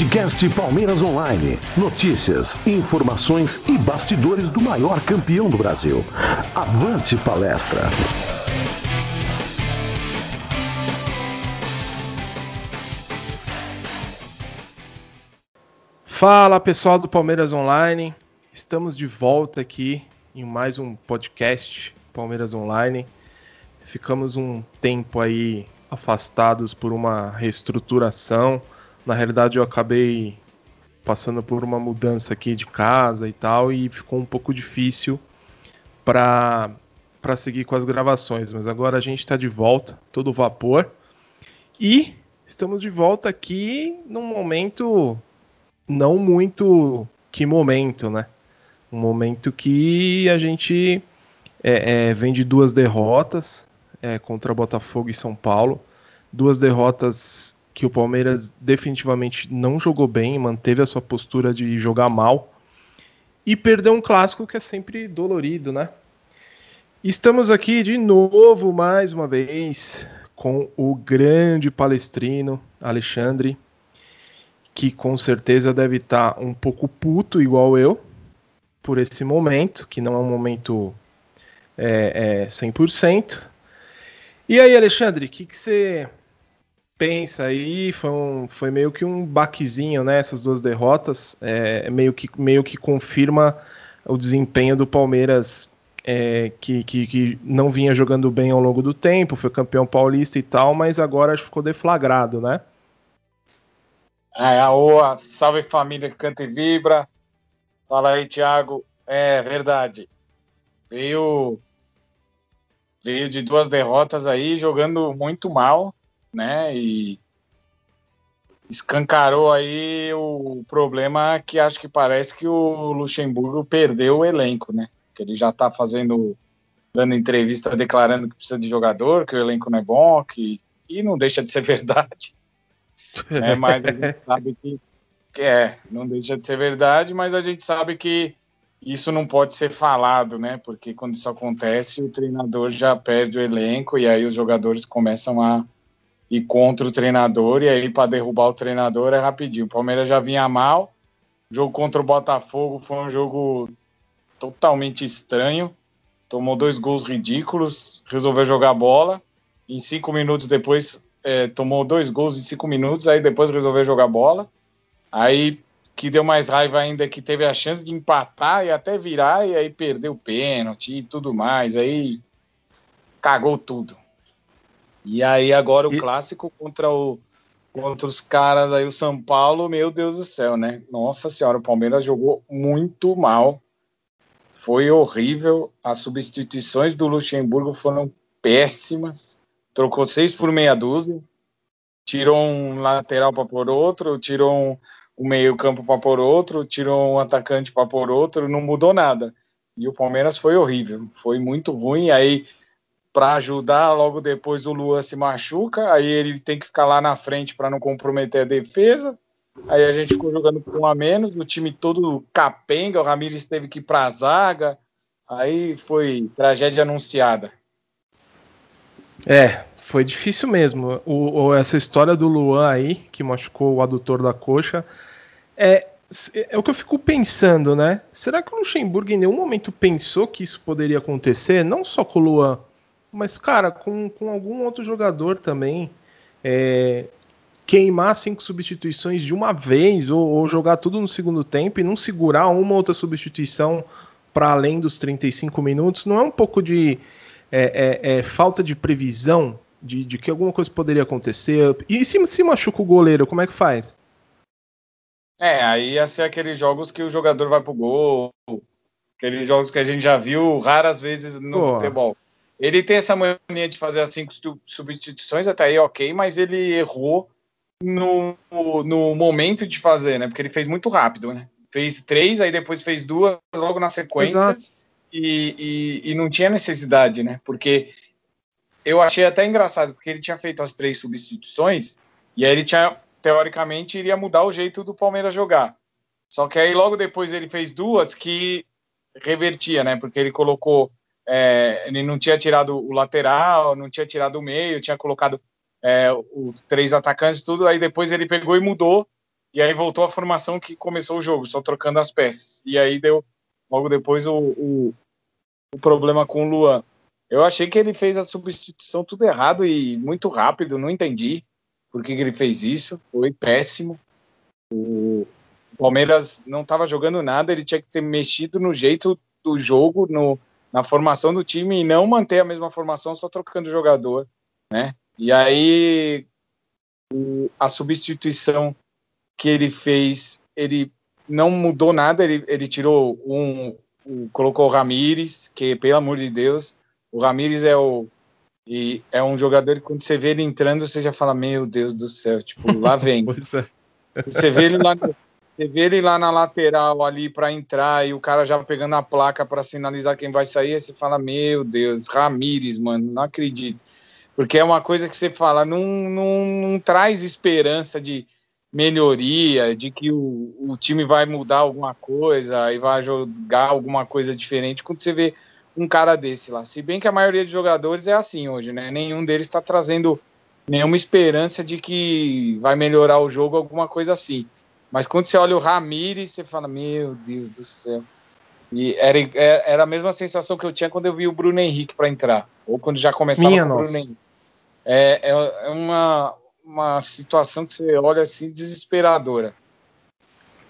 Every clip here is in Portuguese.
Podcast Palmeiras Online. Notícias, informações e bastidores do maior campeão do Brasil. Avante palestra. Fala pessoal do Palmeiras Online, estamos de volta aqui em mais um podcast Palmeiras Online. Ficamos um tempo aí afastados por uma reestruturação. Na realidade, eu acabei passando por uma mudança aqui de casa e tal, e ficou um pouco difícil para para seguir com as gravações, mas agora a gente está de volta, todo vapor. E estamos de volta aqui num momento não muito que momento, né? Um momento que a gente é, é, vem de duas derrotas é, contra Botafogo e São Paulo, duas derrotas que o Palmeiras definitivamente não jogou bem, manteve a sua postura de jogar mal e perdeu um clássico que é sempre dolorido, né? Estamos aqui de novo, mais uma vez, com o grande palestrino Alexandre, que com certeza deve estar um pouco puto, igual eu, por esse momento, que não é um momento é, é 100%. E aí, Alexandre, o que, que você pensa aí? Foi, um, foi meio que um baquezinho, né? Essas duas derrotas, é, meio, que, meio que confirma o desempenho do Palmeiras é, que, que, que, não vinha jogando bem ao longo do tempo, foi campeão paulista e tal, mas agora ficou deflagrado, né? É, a salve família que canta e vibra. Fala aí, Thiago. É verdade. Veio veio de duas derrotas aí, jogando muito mal, né? E escancarou aí o problema que acho que parece que o Luxemburgo perdeu o elenco, né? Que ele já tá fazendo dando entrevista declarando que precisa de jogador, que o elenco não é bom, que e não deixa de ser verdade. É, mas a gente sabe que, que é, não deixa de ser verdade, mas a gente sabe que isso não pode ser falado, né? Porque quando isso acontece, o treinador já perde o elenco e aí os jogadores começam a ir contra o treinador e aí para derrubar o treinador é rapidinho. O Palmeiras já vinha mal. O jogo contra o Botafogo foi um jogo totalmente estranho. Tomou dois gols ridículos, resolveu jogar bola. Em cinco minutos depois, é, tomou dois gols em cinco minutos, aí depois resolveu jogar bola. Aí que deu mais raiva ainda que teve a chance de empatar e até virar e aí perdeu o pênalti e tudo mais, aí cagou tudo. E aí agora o e... clássico contra o contra os caras aí o São Paulo, meu Deus do céu, né? Nossa senhora, o Palmeiras jogou muito mal. Foi horrível. As substituições do Luxemburgo foram péssimas. Trocou seis por meia dúzia. Tirou um lateral para pôr outro, tirou um, o meio-campo para pôr outro, tirou um atacante para pôr outro, não mudou nada. E o Palmeiras foi horrível, foi muito ruim. Aí, para ajudar, logo depois o Luan se machuca, aí ele tem que ficar lá na frente para não comprometer a defesa. Aí a gente ficou jogando com um a menos, o time todo capenga, o Ramires teve que ir para a zaga. Aí foi tragédia anunciada. É, foi difícil mesmo. O, o, essa história do Luan aí, que machucou o adutor da coxa, é, é o que eu fico pensando, né? Será que o Luxemburgo em nenhum momento pensou que isso poderia acontecer? Não só com o Luan, mas, cara, com, com algum outro jogador também. É, queimar cinco substituições de uma vez, ou, ou, jogar tudo no segundo tempo e não segurar uma outra substituição para além dos 35 minutos, não é um pouco de é, é, é, falta de previsão de, de, que alguma coisa poderia acontecer? E se, se machuca o goleiro, como é que faz? É, aí ia ser aqueles jogos que o jogador vai pro gol, aqueles jogos que a gente já viu raras vezes no Pô. futebol. Ele tem essa mania de fazer as cinco substituições, até aí ok, mas ele errou no, no momento de fazer, né? Porque ele fez muito rápido, né? Fez três, aí depois fez duas logo na sequência. E, e, e, não tinha necessidade, né? Porque eu achei até engraçado, porque ele tinha feito as três substituições e aí ele tinha teoricamente, iria mudar o jeito do Palmeiras jogar. Só que aí logo depois ele fez duas que revertia, né? Porque ele colocou, é, ele não tinha tirado o lateral, não tinha tirado o meio, tinha colocado é, os três atacantes, tudo. Aí depois ele pegou e mudou e aí voltou a formação que começou o jogo, só trocando as peças. E aí deu logo depois o, o, o problema com o Luan. Eu achei que ele fez a substituição tudo errado e muito rápido, não entendi por que, que ele fez isso, foi péssimo. O Palmeiras não estava jogando nada, ele tinha que ter mexido no jeito do jogo, no, na formação do time e não manter a mesma formação só trocando jogador, né? E aí a substituição que ele fez, ele não mudou nada, ele, ele tirou um, um, colocou o Ramires, que pelo amor de Deus, o Ramires é o e é um jogador que quando você vê ele entrando, você já fala, meu Deus do céu, tipo, lá vem. é. Você vê ele lá, você vê ele lá na lateral ali para entrar e o cara já pegando a placa para sinalizar quem vai sair, aí você fala, meu Deus, Ramires, mano, não acredito. Porque é uma coisa que você fala, não, não, não traz esperança de melhoria, de que o, o time vai mudar alguma coisa e vai jogar alguma coisa diferente quando você vê um cara desse lá. Se bem que a maioria de jogadores é assim hoje, né? Nenhum deles está trazendo nenhuma esperança de que vai melhorar o jogo, alguma coisa assim. Mas quando você olha o Ramires, você fala, meu Deus do céu. E era, é, era a mesma sensação que eu tinha quando eu vi o Bruno Henrique para entrar. Ou quando já começava Minha com o Bruno Henrique. É, é, é uma, uma situação que você olha assim desesperadora.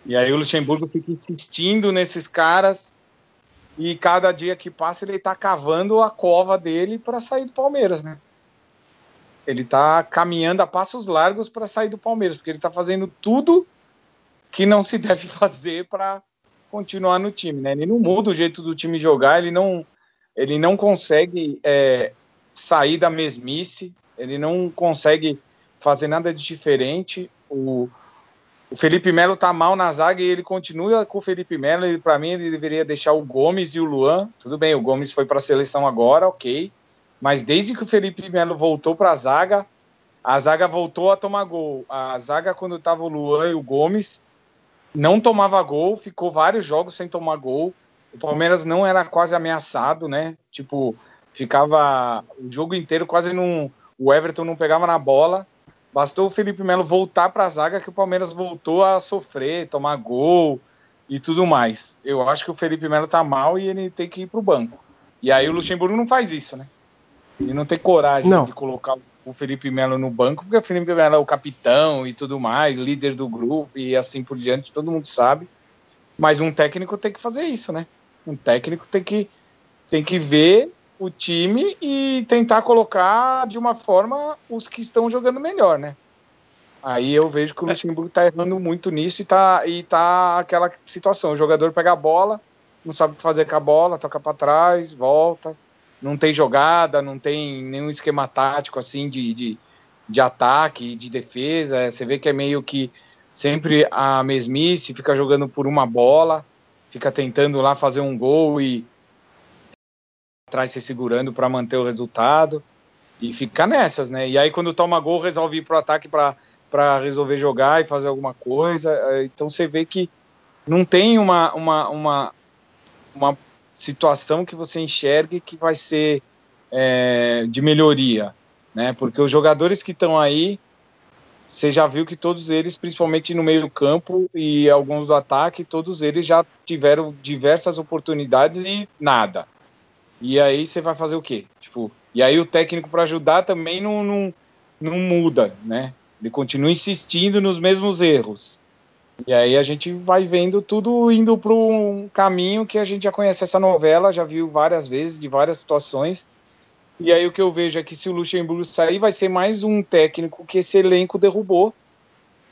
E aí o Luxemburgo fica insistindo nesses caras e cada dia que passa ele está cavando a cova dele para sair do Palmeiras, né? Ele está caminhando a passos largos para sair do Palmeiras, porque ele está fazendo tudo que não se deve fazer para continuar no time, né? Ele não muda o jeito do time jogar, ele não, ele não consegue é, sair da mesmice, ele não consegue fazer nada de diferente. O, o Felipe Melo tá mal na zaga e ele continua com o Felipe Melo. Para mim, ele deveria deixar o Gomes e o Luan. Tudo bem, o Gomes foi para a seleção agora, ok. Mas desde que o Felipe Melo voltou para a zaga, a zaga voltou a tomar gol. A zaga, quando tava o Luan e o Gomes, não tomava gol, ficou vários jogos sem tomar gol. O Palmeiras não era quase ameaçado, né? Tipo, ficava o jogo inteiro quase não. O Everton não pegava na bola. Bastou o Felipe Melo voltar para a zaga que o Palmeiras voltou a sofrer, tomar gol e tudo mais. Eu acho que o Felipe Melo tá mal e ele tem que ir pro banco. E aí o Luxemburgo não faz isso, né? Ele não tem coragem não. de colocar o Felipe Melo no banco, porque o Felipe Melo é o capitão e tudo mais, líder do grupo e assim por diante, todo mundo sabe. Mas um técnico tem que fazer isso, né? Um técnico tem que, tem que ver o time e tentar colocar de uma forma os que estão jogando melhor, né? Aí eu vejo que o é. Luxemburgo tá errando muito nisso e tá, e tá aquela situação: o jogador pega a bola, não sabe o que fazer com a bola, toca para trás, volta, não tem jogada, não tem nenhum esquema tático assim de, de, de ataque, de defesa. Você vê que é meio que sempre a mesmice, fica jogando por uma bola, fica tentando lá fazer um gol e atrás se segurando para manter o resultado e ficar nessas, né? E aí quando toma gol resolve ir pro ataque para resolver jogar e fazer alguma coisa. É, então você vê que não tem uma, uma, uma, uma situação que você enxergue que vai ser é, de melhoria, né? Porque os jogadores que estão aí, você já viu que todos eles, principalmente no meio campo e alguns do ataque, todos eles já tiveram diversas oportunidades e nada. E aí você vai fazer o quê? Tipo, e aí o técnico para ajudar também não, não, não muda, né? Ele continua insistindo nos mesmos erros. E aí a gente vai vendo tudo indo para um caminho que a gente já conhece essa novela, já viu várias vezes, de várias situações. E aí o que eu vejo é que se o Luxemburgo sair, vai ser mais um técnico que esse elenco derrubou.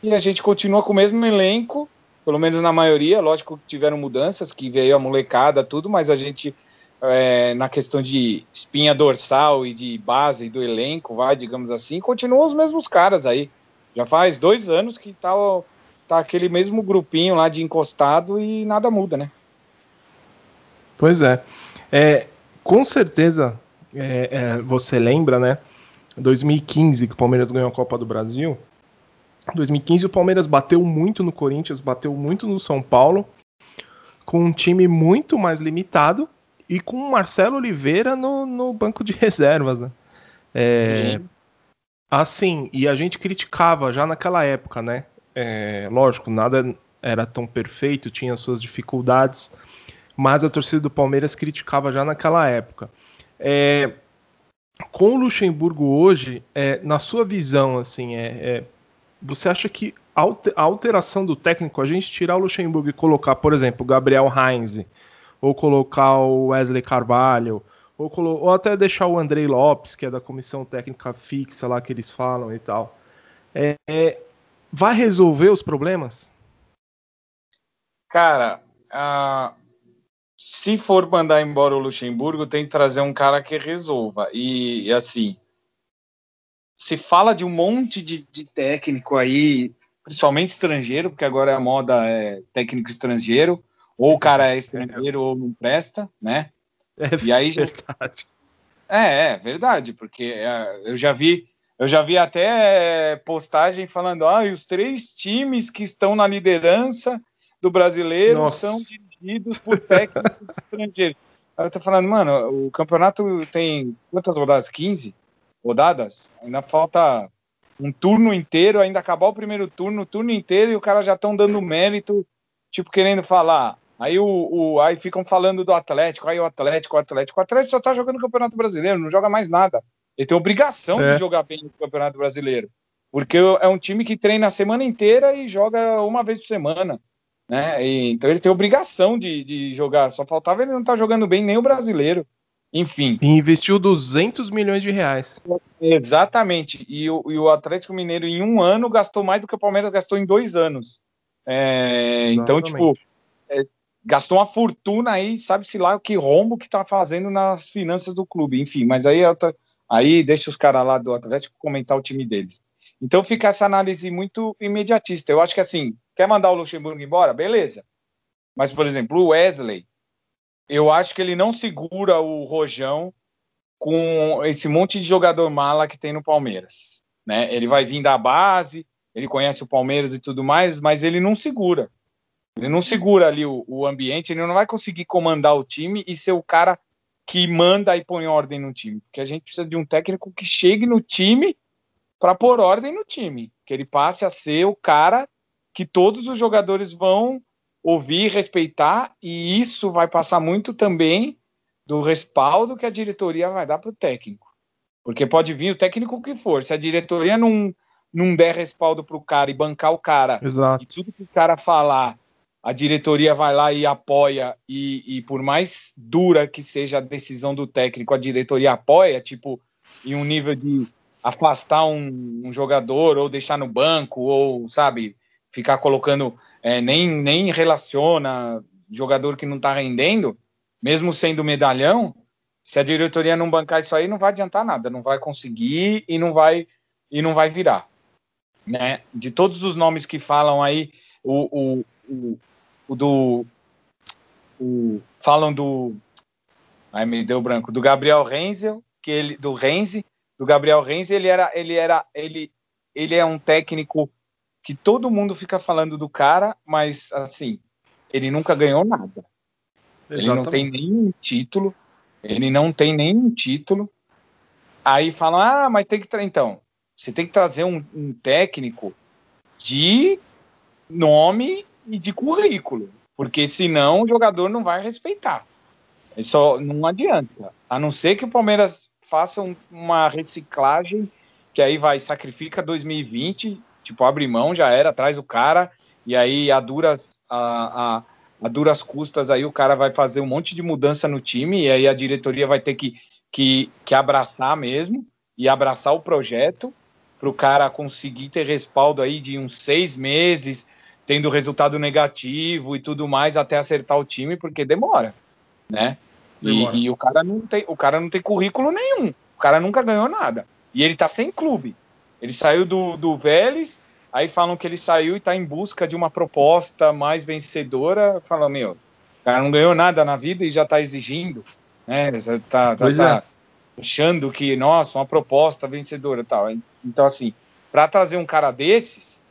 E a gente continua com o mesmo elenco, pelo menos na maioria. Lógico que tiveram mudanças, que veio a molecada, tudo, mas a gente é, na questão de espinha dorsal e de base do elenco, vai, digamos assim, continuam os mesmos caras aí. Já faz dois anos que tá, tá aquele mesmo grupinho lá de encostado e nada muda, né? Pois é. é com certeza é, é, você lembra, né? 2015 que o Palmeiras ganhou a Copa do Brasil. 2015 o Palmeiras bateu muito no Corinthians, bateu muito no São Paulo, com um time muito mais limitado e com o Marcelo Oliveira no, no banco de reservas. Né? É, assim, e a gente criticava já naquela época, né? É, lógico, nada era tão perfeito, tinha suas dificuldades, mas a torcida do Palmeiras criticava já naquela época. É, com o Luxemburgo hoje, é, na sua visão, assim, é, é você acha que a alteração do técnico, a gente tirar o Luxemburgo e colocar, por exemplo, o Gabriel Heinz, ou colocar o Wesley Carvalho, ou, ou, até deixar o Andrei Lopes, que é da comissão técnica fixa lá que eles falam e tal, é, é, vai resolver os problemas? Cara, uh, se for mandar embora o Luxemburgo, tem que trazer um cara que resolva. E, assim, se fala de um monte de, de, técnico aí, principalmente estrangeiro, porque agora a moda é técnico estrangeiro, ou o cara é estrangeiro ou não presta, né? É e aí verdade. É, é verdade, porque é, eu já vi, eu já vi até postagem falando, ah, os três times que estão na liderança do brasileiro Nossa. são dirigidos por técnicos estrangeiros. Eu tô falando, mano, o campeonato tem quantas rodadas? 15 rodadas? Ainda falta um turno inteiro, ainda acabar o primeiro turno, o turno inteiro, e o cara já estão dando mérito, tipo, querendo falar, Aí, o, o, aí ficam falando do Atlético, aí o Atlético, o Atlético. O Atlético só tá jogando o Campeonato Brasileiro, não joga mais nada. Ele tem obrigação é. de jogar bem no Campeonato Brasileiro. Porque é um time que treina a semana inteira e joga uma vez por semana. Né? E, então ele tem obrigação de, de jogar. Só faltava ele não estar tá jogando bem nem o brasileiro. Enfim. E investiu 200 milhões de reais. Exatamente. E o, e o Atlético Mineiro, em um ano, gastou mais do que o Palmeiras gastou em dois anos. É, então, tipo, é, gastou uma fortuna aí, sabe-se lá o que rombo que tá fazendo nas finanças do clube, enfim, mas aí, aí deixa os caras lá do Atlético comentar o time deles. Então fica essa análise muito imediatista. Eu acho que assim, quer mandar o Luxemburgo embora? Beleza. Mas, por exemplo, o Wesley, eu acho que ele não segura o Rojão com esse monte de jogador mala que tem no Palmeiras. Né? Ele vai vir da base, ele conhece o Palmeiras e tudo mais, mas ele não segura. Ele não segura ali o, o ambiente, ele não vai conseguir comandar o time e ser o cara que manda e põe ordem no time. Porque a gente precisa de um técnico que chegue no time para pôr ordem no time. Que ele passe a ser o cara que todos os jogadores vão ouvir, respeitar, e isso vai passar muito também do respaldo que a diretoria vai dar para o técnico. Porque pode vir o técnico que for, se a diretoria não, não der respaldo para o cara e bancar o cara, Exato. e tudo que o cara falar a diretoria vai lá e apoia, e, e, por mais dura que seja a decisão do técnico, a diretoria apoia, tipo, em um nível de afastar um, um jogador, ou deixar no banco, ou, sabe, ficar colocando, é, nem, nem relaciona jogador que não está rendendo, mesmo sendo medalhão, se a diretoria não bancar isso aí, não vai adiantar nada, não vai conseguir e não vai, e não vai virar. Né? De todos os nomes que falam aí, o, o, o, o do. O, falam do. Ai, me deu branco. Do Gabriel Renzel, que ele, do Renzi, do Gabriel Renzi, ele era. Ele era. Ele, ele é um técnico que todo mundo fica falando do cara, mas assim, ele nunca ganhou nada. Exatamente. Ele não tem nenhum título. Ele não tem nenhum título. Aí falam, ah, mas tem que. Então, você tem que trazer um, um técnico de nome e de currículo, porque senão o jogador não vai respeitar. Só não adianta. A não ser que o Palmeiras faça um, uma reciclagem que aí vai sacrifica 2020, tipo abre mão já era, traz o cara e aí a duras a, a, a duras custas aí o cara vai fazer um monte de mudança no time e aí a diretoria vai ter que que, que abraçar mesmo e abraçar o projeto para o cara conseguir ter respaldo aí de uns seis meses, tendo resultado negativo e tudo mais até acertar o time, porque demora, né? Demora. E, e, o cara não tem, o cara não tem currículo nenhum. O cara nunca ganhou nada. E ele tá sem clube. Ele saiu do, do Vélez, aí falam que ele saiu e tá em busca de uma proposta mais vencedora. Fala, meu, o cara não ganhou nada na vida e já tá exigindo, né? Tá, tá, tá é. achando que, nossa, uma proposta vencedora tal. Então, assim, para trazer um cara desses,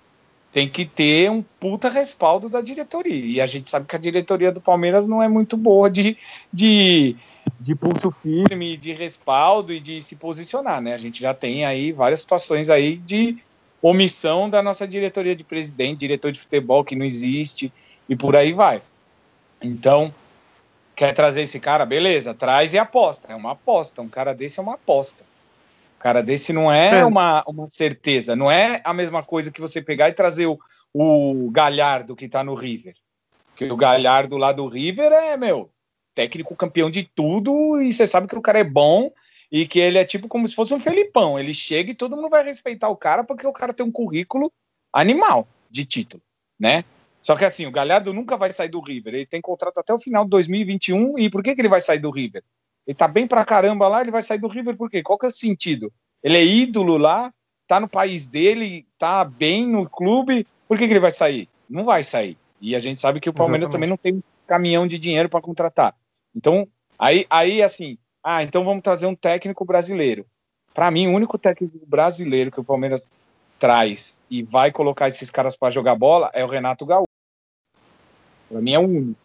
tem que ter um puta respaldo da diretoria. E a gente sabe que a diretoria do Palmeiras não é muito boa de, de, de pulso firme, de respaldo e de se posicionar, né? A gente já tem aí várias situações aí de, omissão da nossa diretoria de presidente, diretor de futebol que não existe e por aí vai. Então, quer trazer esse cara? Beleza, traz e aposta. É uma aposta. Um cara desse é uma aposta. Cara desse não é, é. Uma, uma certeza. Não é a mesma coisa que você pegar e trazer o, o Galhardo que tá no River. Porque o Galhardo lá do River é, meu, técnico campeão de tudo e você sabe que o cara é bom e que ele é tipo como se fosse um Felipão. Ele chega e todo mundo vai respeitar o cara porque o cara tem um currículo animal de título, né? Só que assim, o Galhardo nunca vai sair do River. Ele tem contrato até o final de 2021. E por que, que ele vai sair do River? Ele tá bem pra caramba lá, ele vai sair do River por quê? Qual que é o sentido? Ele é ídolo lá, tá no país dele, tá bem no clube. Por que, que ele vai sair? Não vai sair. E a gente sabe que o Palmeiras Exatamente. também não tem um caminhão de dinheiro para contratar. Então, aí, aí assim, ah, então vamos trazer um técnico brasileiro. Para mim, o único técnico brasileiro que o Palmeiras traz e vai colocar esses caras para jogar bola é o Renato Gaúcho. Para mim é o único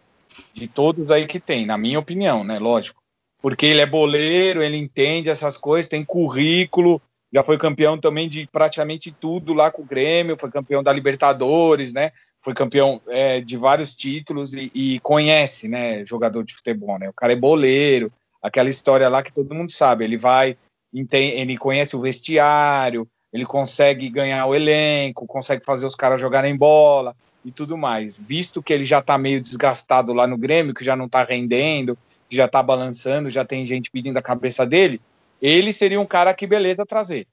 de todos aí que tem, na minha opinião, né? Lógico. Porque ele é boleiro, ele entende essas coisas, tem currículo, já foi campeão também de praticamente tudo lá com o Grêmio, foi campeão da Libertadores, né? Foi campeão é, de vários títulos e, e, conhece, né? Jogador de futebol, né? O cara é boleiro, aquela história lá que todo mundo sabe. Ele vai, ele conhece o vestiário, ele consegue ganhar o elenco, consegue fazer os caras jogarem bola e tudo mais. Visto que ele já está meio desgastado lá no Grêmio, que já não está rendendo, que já está balançando, já tem gente pedindo a cabeça dele, ele seria um cara que beleza trazer.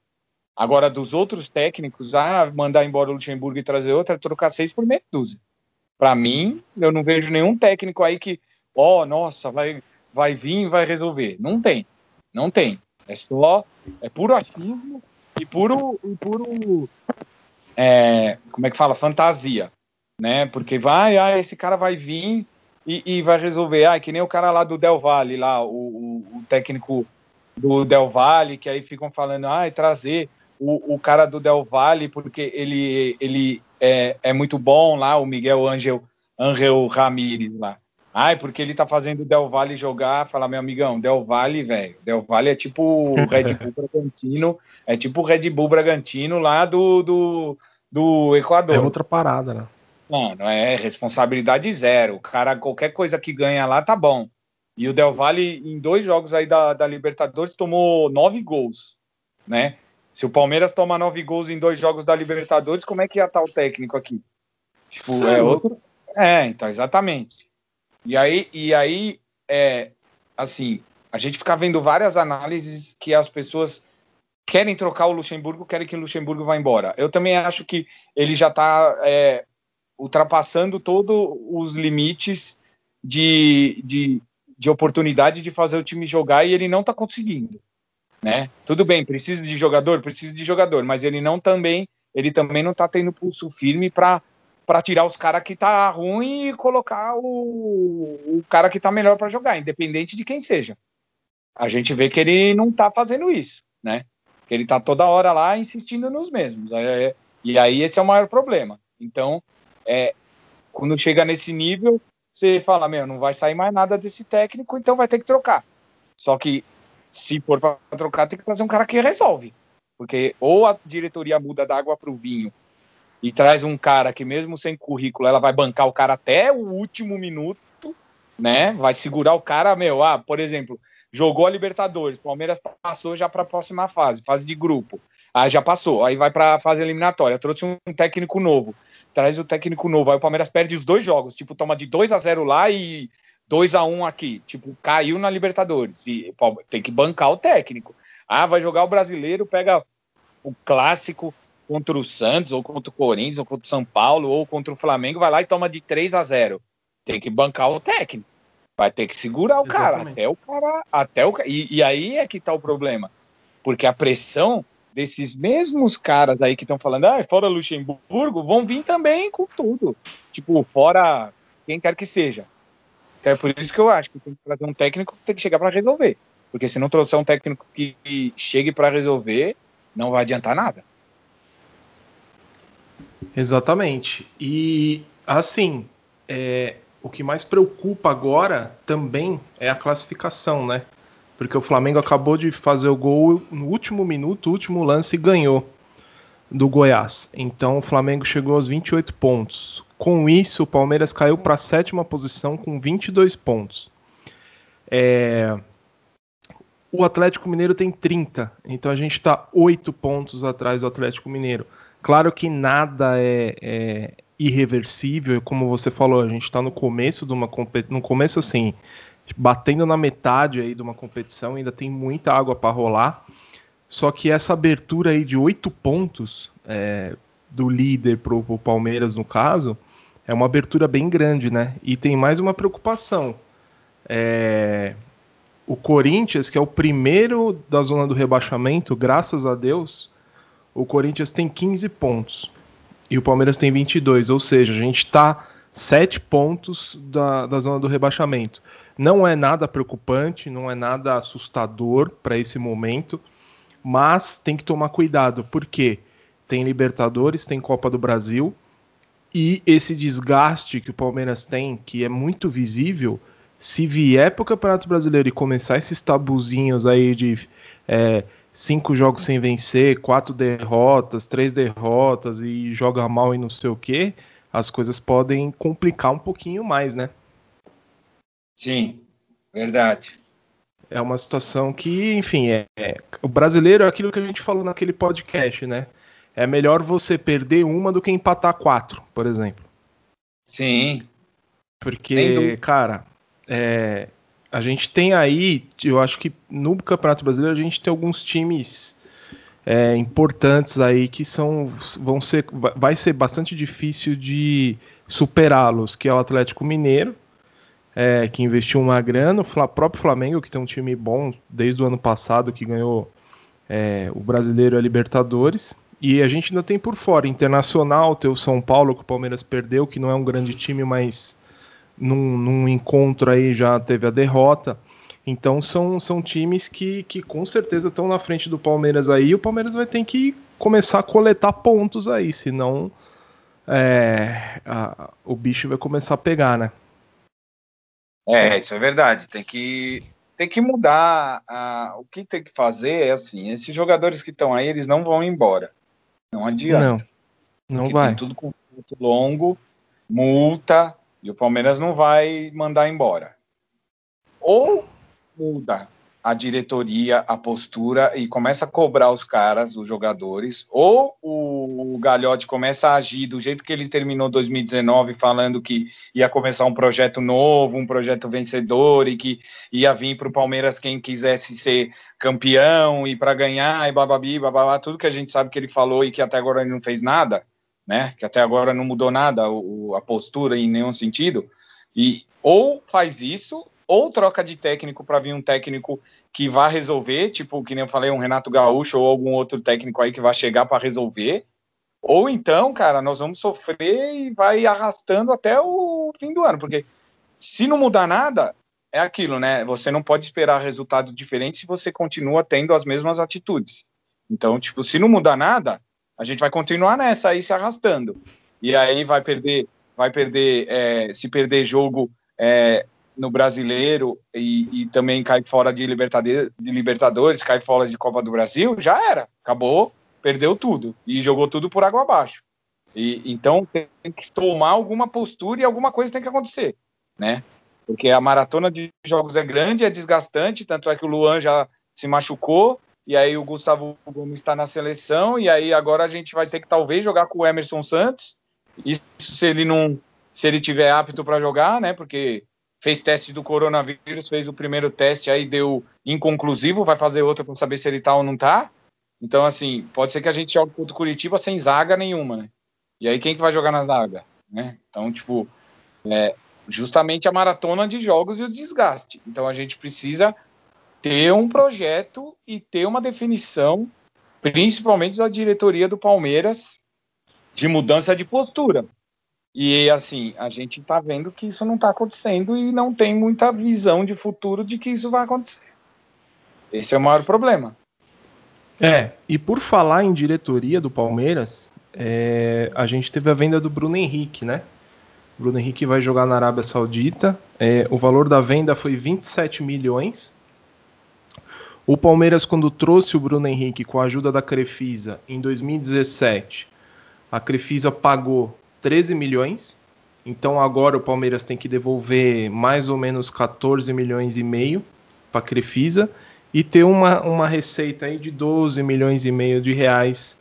Agora, dos outros técnicos, ah, mandar embora o Luxemburgo e trazer outro, é trocar seis por meia dúzia. Para mim, eu não vejo nenhum técnico aí que, ó, oh, nossa, vai, vai vir e vai resolver. Não tem. Não tem. É só, é puro achismo e puro, e puro é, como é que fala? Fantasia né? Porque vai, ah, esse cara vai vir e, e vai resolver. Ah, que nem o cara lá do Del Valle, lá, o, o, o técnico do Del Valle, que aí ficam falando, ah, trazer o, o cara do Del Valle, porque ele, ele é, é muito bom lá, o Miguel Angel, Angel Ramírez lá. Ai, porque ele tá fazendo o Del Valle jogar, fala, meu amigão, Del Valle, velho, Del Valle é tipo o Red Bull Bragantino, é tipo o Red Bull Bragantino lá do, do, do Equador. É outra parada, né? Não, é responsabilidade zero. O cara, qualquer coisa que ganha lá, tá bom. E o Del Valle, em dois jogos aí da, da Libertadores, tomou nove gols, né? Se o Palmeiras toma nove gols em dois jogos da Libertadores, como é que ia estar tá o técnico aqui? Tipo, é outro. É, então, exatamente. E aí, e aí é, assim, a gente fica vendo várias análises que as pessoas querem trocar o Luxemburgo, querem que o Luxemburgo vá embora. Eu também acho que ele já está é, ultrapassando todos os limites de, de, de oportunidade de fazer o time jogar e ele não está conseguindo. Né? Tudo bem, precisa de jogador, precisa de jogador, mas ele não também, ele também não está tendo pulso firme para para tirar os caras que tá ruim e colocar o, o cara que tá melhor para jogar, independente de quem seja. A gente vê que ele não tá fazendo isso, né? Ele tá toda hora lá insistindo nos mesmos. É, e aí esse é o maior problema. Então, é, quando chega nesse nível, você fala, meu, não vai sair mais nada desse técnico, então vai ter que trocar. Só que se for para trocar, tem que trazer um cara que resolve. Porque ou a diretoria muda da água para o vinho e traz um cara que, mesmo sem currículo, ela vai bancar o cara até o último minuto, né? Vai segurar o cara, meu. Ah, por exemplo, jogou a Libertadores, Palmeiras passou já para a próxima fase, fase de grupo. Aí já passou, aí vai para a fase eliminatória. Trouxe um técnico novo traz o técnico novo. Aí o Palmeiras perde os dois jogos, tipo, toma de 2 a 0 lá e 2 a 1 aqui. Tipo, caiu na Libertadores. E pô, tem que bancar o técnico. Ah, vai jogar o brasileiro, pega o clássico contra o Santos, ou contra o Corinthians, ou contra o São Paulo, ou contra o Flamengo, vai lá e toma de 3 a 0 Tem que bancar o técnico. Vai ter que segurar o Exatamente. cara, até o cara, até o e, e aí é que tá o problema. Porque a pressão desses mesmos caras aí que estão falando, ah, fora Luxemburgo, vão vir também com tudo. Tipo, fora quem quer que seja. Então é por isso que eu acho que tem que trazer um técnico que tem que chegar para resolver. Porque se não trouxer um técnico que chegue para resolver, não vai adiantar nada. Exatamente. E assim, é, o que mais preocupa agora também é a classificação, né? Porque o Flamengo acabou de fazer o gol no último minuto, último lance e ganhou. do Goiás. Então o Flamengo chegou aos 28 pontos. Com isso, o Palmeiras caiu para a sétima posição com 22 pontos. É... O Atlético Mineiro tem 30, então a gente está 8 pontos atrás do Atlético Mineiro. Claro que nada é, é irreversível, como você falou, a gente está no começo de uma competição, no começo assim, batendo na metade aí de uma competição, ainda tem muita água para rolar. Só que essa abertura aí de oito pontos é, do líder para o Palmeiras, no caso, é uma abertura bem grande, né? E tem mais uma preocupação. É, o Corinthians, que é o primeiro da zona do rebaixamento, graças a Deus, o Corinthians tem 15 pontos e o Palmeiras tem 22, ou seja, a gente está 7 pontos da, da zona do rebaixamento. Não é nada preocupante, não é nada assustador para esse momento mas tem que tomar cuidado, porque tem Libertadores, tem Copa do Brasil, e esse desgaste que o Palmeiras tem, que é muito visível, se vier para o Campeonato Brasileiro e começar esses tabuzinhos aí de é, cinco jogos sem vencer, quatro derrotas, três derrotas e joga mal e não sei o que, as coisas podem complicar um pouquinho mais, né? Sim, verdade é uma situação que, enfim, é, é, o brasileiro é aquilo que a gente falou naquele podcast, né? É melhor você perder uma do que empatar quatro, por exemplo. Sim. Porque, cara, é, a gente tem aí, eu acho que no Campeonato Brasileiro a gente tem alguns times é, importantes aí que são, vão ser, vai ser bastante difícil de superá-los, que é o Atlético Mineiro, é, que investiu uma grana, o próprio Flamengo, que tem um time bom desde o ano passado, que ganhou é, o Brasileiro e a Libertadores. E a gente ainda tem por fora Internacional, tem o São Paulo, que o Palmeiras perdeu, que não é um grande time, mas num, num encontro aí já teve a derrota. Então são, são times que, que com certeza estão na frente do Palmeiras aí. E o Palmeiras vai ter que começar a coletar pontos aí, senão é, a, o bicho vai começar a pegar, né? É, isso é verdade. Tem que, tem que mudar. A, o que tem que fazer é assim: esses jogadores que estão aí, eles não vão embora. Não adianta. Não, não vai. Tem tudo com muito longo, multa, e o Palmeiras não vai mandar embora. Ou muda a diretoria, a postura e começa a cobrar os caras, os jogadores, ou o, Galhote começa a agir do jeito que ele terminou 2019, falando que ia começar um projeto novo, um projeto vencedor e que ia vir para o Palmeiras quem quisesse ser campeão e para ganhar e bababi, babá, tudo que a gente sabe que ele falou e que até agora ele não fez nada, né? Que até agora não mudou nada o, a postura em nenhum sentido. E ou faz isso ou troca de técnico para vir um técnico que vá resolver, tipo, que nem eu falei, um Renato Gaúcho ou algum outro técnico aí que vai chegar para resolver, ou então, cara, nós vamos sofrer e vai arrastando até o fim do ano, porque se não mudar nada, é aquilo, né? Você não pode esperar resultado diferente se você continua tendo as mesmas atitudes. Então, tipo, se não mudar nada, a gente vai continuar nessa aí se arrastando. E aí vai perder, vai perder, é, se perder jogo é, no brasileiro e, e, também cai fora de de Libertadores, cai fora de Copa do Brasil, já era, acabou, perdeu tudo e jogou tudo por água abaixo. E então tem que tomar alguma postura e alguma coisa tem que acontecer, né? Porque a maratona de jogos é grande, é desgastante, tanto é que o Luan já se machucou e aí o Gustavo Gomes está na seleção e aí agora a gente vai ter que talvez jogar com o Emerson Santos. Isso se ele não se ele tiver apto para jogar, né? Porque fez teste do coronavírus, fez o primeiro teste, aí deu inconclusivo, vai fazer outro para saber se ele tá ou não tá. Então, assim, pode ser que a gente jogue contra o Curitiba sem zaga nenhuma, né? E aí quem que vai jogar na zaga, né? Então, tipo, é justamente a maratona de jogos e o desgaste. Então, a gente precisa ter um projeto e ter uma definição, principalmente da diretoria do Palmeiras, de mudança de postura. E assim, a gente está vendo que isso não está acontecendo e não tem muita visão de futuro de que isso vai acontecer. Esse é o maior problema. É, e por falar em diretoria do Palmeiras, é, a gente teve a venda do Bruno Henrique, né? O Bruno Henrique vai jogar na Arábia Saudita. É, o valor da venda foi 27 milhões. O Palmeiras, quando trouxe o Bruno Henrique com a ajuda da Crefisa em 2017, a Crefisa pagou 13 milhões. Então agora o Palmeiras tem que devolver mais ou menos 14 milhões e meio para a Crefisa e ter uma, uma receita aí de 12 milhões e meio de reais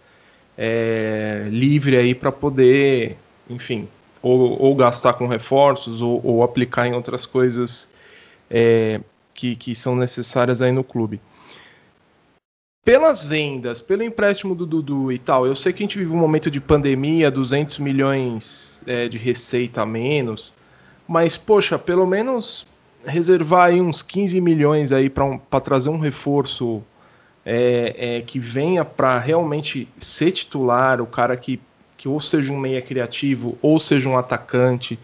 é, livre aí para poder, enfim, ou, ou, gastar com reforços ou, ou, aplicar em outras coisas é, que, que são necessárias aí no clube pelas vendas, pelo empréstimo do Dudu e tal, eu sei que a gente vive um momento de pandemia, 200 milhões é, de receita a menos, mas, poxa, pelo menos reservar aí uns 15 milhões aí para um, trazer um reforço é, é, que venha para realmente ser titular, o cara que, que ou seja um meia criativo ou seja um atacante,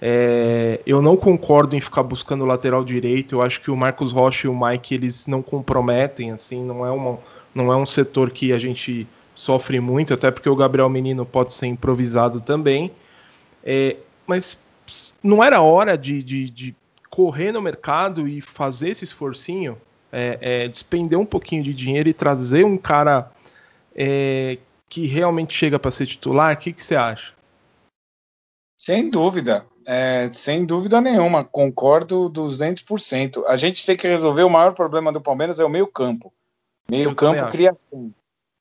é, eu não concordo em ficar buscando lateral direito. Eu acho que o Marcos Rocha e o Mike eles não comprometem, assim, não é, uma, não é um setor que a gente sofre muito, até porque o Gabriel Menino pode ser improvisado também. É, mas não era hora de, de, de, correr no mercado e fazer esse esforcinho, é, é, despender um pouquinho de dinheiro e trazer um cara é, que realmente chega para ser titular? O que, que você acha? Sem dúvida. É, sem dúvida nenhuma, concordo 200%. A gente tem que resolver o maior problema do Palmeiras é o meio-campo. Meio-campo, criação.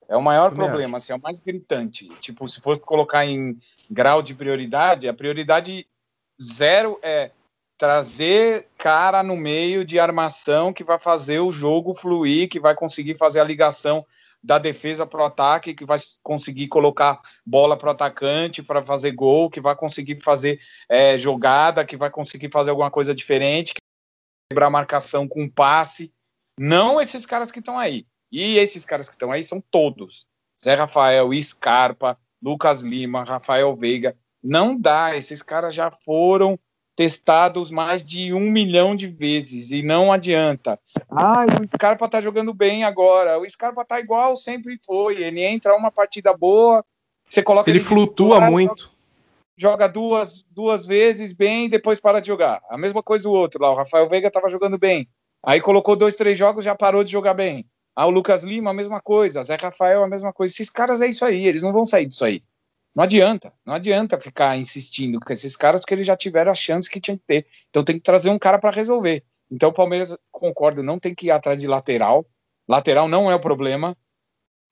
É o maior problema, assim, é o mais gritante. Tipo, se fosse colocar em grau de prioridade, a prioridade zero é trazer cara no meio de armação que vai fazer o jogo fluir, que vai conseguir fazer a ligação da defesa para o ataque, que vai conseguir colocar bola para o atacante para fazer gol, que vai conseguir fazer é, jogada, que vai conseguir fazer alguma coisa diferente, quebrar marcação com passe. Não esses caras que estão aí. E esses caras que estão aí são todos. Zé Rafael, Scarpa, Lucas Lima, Rafael Veiga. Não dá, esses caras já foram testados mais de um milhão de vezes e não adianta. Ah, o Scarpa tá jogando bem agora. O Scarpa tá igual sempre foi. Ele entra uma partida boa, você coloca ele, ele flutua titular, muito. Joga duas, duas vezes bem e depois para de jogar. A mesma coisa o outro lá. O Rafael Veiga tava jogando bem. Aí colocou dois, três jogos já parou de jogar bem. Ah, o Lucas Lima, a mesma coisa. Zé Rafael, a mesma coisa. Esses caras é isso aí, eles não vão sair disso aí. Não adianta, não adianta ficar insistindo com esses caras, porque eles já tiveram a chance que tinha que ter. Então tem que trazer um cara para resolver. Então o Palmeiras, concordo, não tem que ir atrás de lateral. Lateral não é o problema,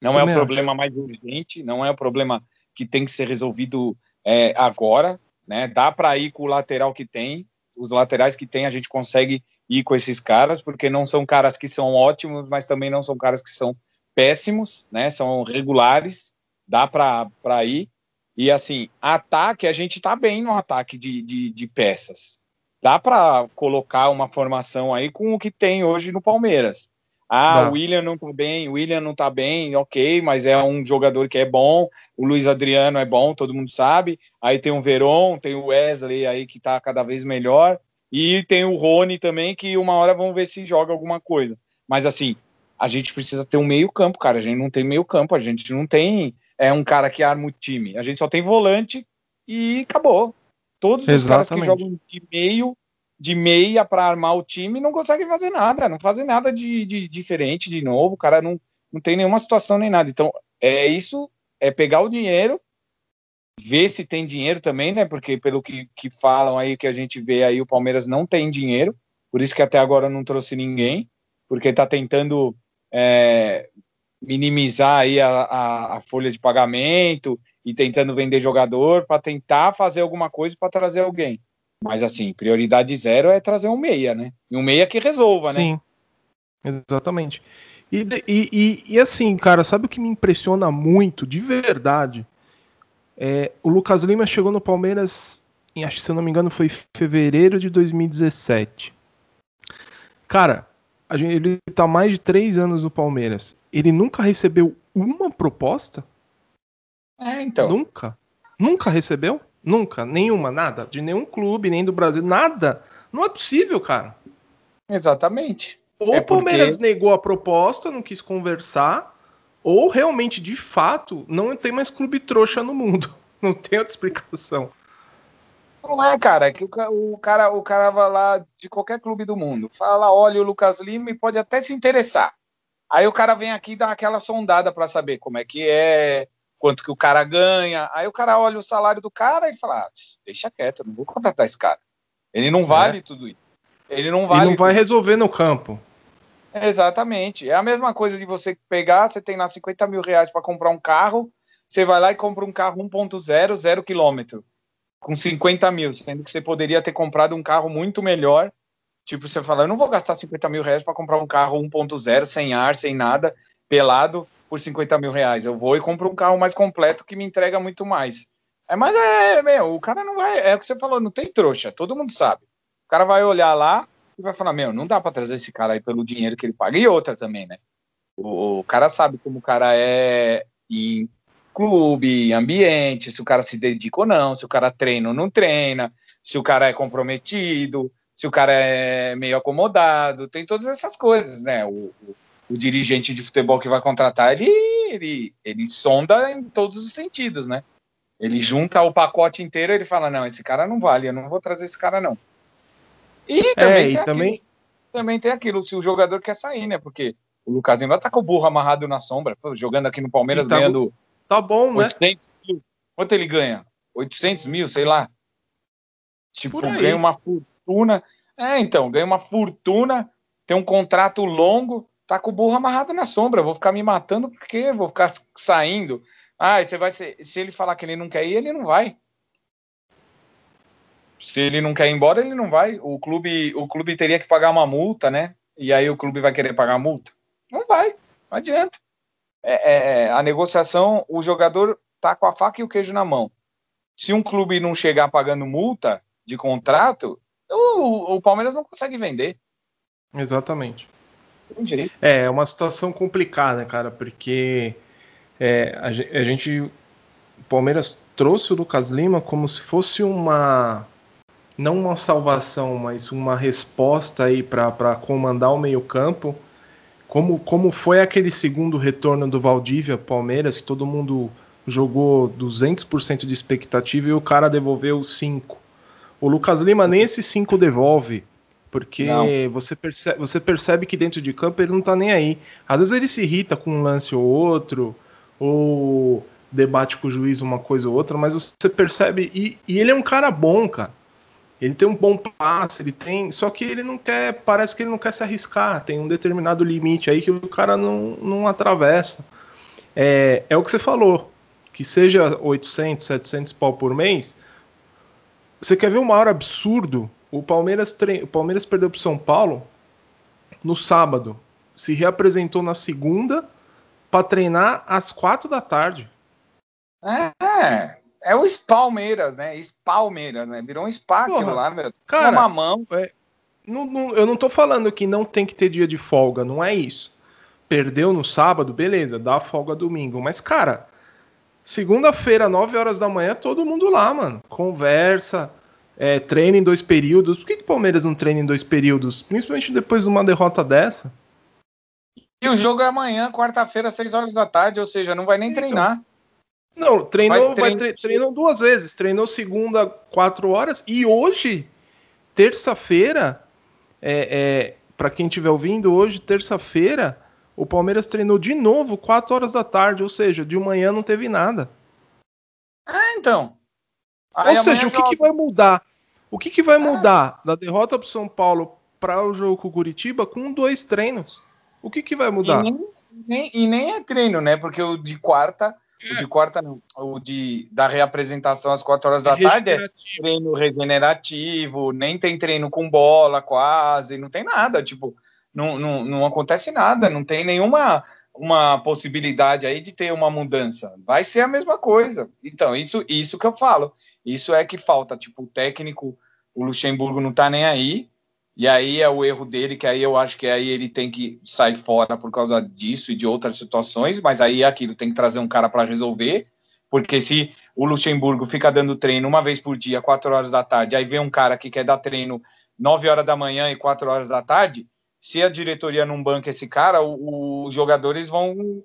não Também é o problema mais urgente, não é o problema que tem que ser resolvido é, agora. Né? Dá para ir com o lateral que tem, os laterais que tem, a gente consegue ir com esses caras, porque não são caras que são ótimos, mas também não são caras que são péssimos, né? São regulares, dá para ir. E assim, ataque, a gente tá bem no ataque de, de, de peças. Dá para colocar uma formação aí com o que tem hoje no Palmeiras. Ah, o William não tá bem, o William não tá bem, ok, mas é um jogador que é bom, o Luiz Adriano é bom, todo mundo sabe. Aí tem o Veron, tem o Wesley aí que tá cada vez melhor. E tem o Rony também, que uma hora vamos ver se joga alguma coisa. Mas assim, a gente precisa ter um meio campo, cara. A gente não tem meio campo, a gente não tem é um cara que arma o time. A gente só tem volante e acabou. Todos os caras que jogam de meio, de meia para armar o time não conseguem fazer nada, não fazem nada de, de diferente, de novo. O cara não, não tem nenhuma situação nem nada. Então, é isso, é pegar o dinheiro, ver se tem dinheiro também, né? Porque pelo que, que falam aí, que a gente vê aí, o Palmeiras não tem dinheiro, por isso que até agora não trouxe ninguém, porque está tentando é, minimizar aí a, a, a, folha de pagamento e tentando vender jogador para tentar fazer alguma coisa para trazer alguém. Mas assim, prioridade zero é trazer um meia, né? E um meia que resolva, Sim, né? Sim, exatamente. E, e, e, assim, cara, sabe o que me impressiona muito, de verdade? É, o Lucas Lima chegou no Palmeiras, em, acho que se eu não me engano, foi fevereiro de 2017. Cara, gente, ele tá mais de três anos no Palmeiras. Ele nunca recebeu uma proposta? É, então. Nunca? Nunca recebeu? Nunca? Nenhuma, nada? De nenhum clube, nem do Brasil, nada? Não é possível, cara. Exatamente. Ou é o Palmeiras porque... negou a proposta, não quis conversar, ou realmente, de fato, não tem mais clube trouxa no mundo. Não tem outra explicação. Não é, cara, é que o, o, cara, o cara vai lá de qualquer clube do mundo, fala, olha o Lucas Lima e pode até se interessar. Aí o cara vem aqui e dá aquela sondada para saber como é que é, quanto que o cara ganha. Aí o cara olha o salário do cara e fala: ah, deixa quieto, não vou contratar esse cara. Ele não vale é. tudo isso. Ele não vale. E não vai resolver no campo. Exatamente. É a mesma coisa de você pegar, você tem lá 50 mil reais para comprar um carro, você vai lá e compra um carro 1.0, zero quilômetro, com 50 mil, sendo que você poderia ter comprado um carro muito melhor. Tipo, você fala, eu não vou gastar 50 mil reais para comprar um carro 1.0, sem ar, sem nada, pelado, por 50 mil reais. Eu vou e compro um carro mais completo que me entrega muito mais. É, mas é, meu, o cara não vai. É o que você falou, não tem trouxa, todo mundo sabe. O cara vai olhar lá, e vai falar, meu, não dá para trazer esse cara aí pelo dinheiro que ele paga. E outra também, né? O, o cara sabe como o cara é em clube, ambiente, se o cara se dedica ou não, se o cara treina ou não treina, se o cara é comprometido, se o cara é meio acomodado, tem todas essas coisas, né? O, o, o dirigente de futebol que vai contratar, ele, ele, ele sonda em todos os sentidos, né? Ele junta o pacote inteiro e ele fala, não, esse cara não vale, eu não vou trazer esse cara não. E também, é, tem, e também... Aquilo, também tem aquilo, se o jogador quer sair, né? Porque o Lucas ainda tá com o burro amarrado na sombra, jogando aqui no Palmeiras, tá, ganhando. Tá bom, né? Mil. Quanto ele ganha? 800 mil, sei lá. Tipo, ganha uma fortuna. É, então, ganha uma fortuna, tem um contrato longo, tá com o burro amarrado na sombra. Vou ficar me matando porque vou ficar saindo. Ah, você vai ser. Se ele falar que ele não quer ir, ele não vai se ele não quer ir embora, ele não vai. O clube, o clube teria que pagar uma multa, né? E aí o clube vai querer pagar a multa? Não vai, não adianta. É, é, é, a negociação, o jogador tá com a faca e o queijo na mão. Se um clube não chegar pagando multa de contrato, o, o Palmeiras não consegue vender. Exatamente. É, é uma situação complicada, cara, porque é, a, a gente. O Palmeiras trouxe o Lucas Lima como se fosse uma não uma salvação, mas uma resposta aí para comandar o meio-campo. Como, como foi aquele segundo retorno do Valdívia Palmeiras, que todo mundo jogou 200% de expectativa e o cara devolveu 5. O Lucas Lima nem esses 5 devolve, porque você percebe, você percebe que dentro de campo ele não tá nem aí. Às vezes ele se irrita com um lance ou outro, ou debate com o juiz uma coisa ou outra, mas você percebe. E, e ele é um cara bom, cara. Ele tem um bom passe, ele tem. Só que ele não quer. Parece que ele não quer se arriscar. Tem um determinado limite aí que o cara não, não atravessa. É, é o que você falou. Que seja 800, 700 pau por mês. Você quer ver o maior absurdo? O Palmeiras, tre... o Palmeiras perdeu para São Paulo no sábado. Se reapresentou na segunda para treinar às quatro da tarde. É, é o Spalmeiras, né? Spalmeiras, né? Virou um spa aquilo lá, meu. Cara, uma mão. É, não, não, eu não tô falando que não tem que ter dia de folga, não é isso. Perdeu no sábado, beleza, dá folga domingo. Mas, cara, segunda-feira, 9 horas da manhã, todo mundo lá, mano. Conversa, é, treina em dois períodos. Por que, que o Palmeiras não treina em dois períodos? Principalmente depois de uma derrota dessa. E o jogo é amanhã, quarta-feira, 6 horas da tarde, ou seja, não vai nem então, treinar. Não, treinou, vai, vai treinou duas vezes. Treinou segunda, quatro horas. E hoje, terça-feira, é, é para quem estiver ouvindo, hoje, terça-feira, o Palmeiras treinou de novo, quatro horas da tarde. Ou seja, de manhã não teve nada. Ah, então. Aí ou seja, o que, que, vai mudar? O que, que vai ah. mudar da derrota para São Paulo para o jogo com o Curitiba com dois treinos? O que, que vai mudar? E nem, nem, e nem é treino, né? Porque o de quarta o de quarta não. O de da reapresentação às quatro horas da tarde é treino regenerativo, nem tem treino com bola quase, não tem nada, tipo, não, não, não acontece nada, não tem nenhuma uma possibilidade aí de ter uma mudança. Vai ser a mesma coisa. Então, isso, isso que eu falo. Isso é que falta, tipo, o técnico, o Luxemburgo não tá nem aí, e aí é o erro dele, que aí eu acho que aí ele tem que sair fora por causa disso e de outras situações, mas aí é aquilo tem que trazer um cara para resolver, porque se o Luxemburgo fica dando treino uma vez por dia, quatro horas da tarde, aí vem um cara que quer dar treino nove horas da manhã e quatro horas da tarde, se a diretoria não banca esse cara, os jogadores vão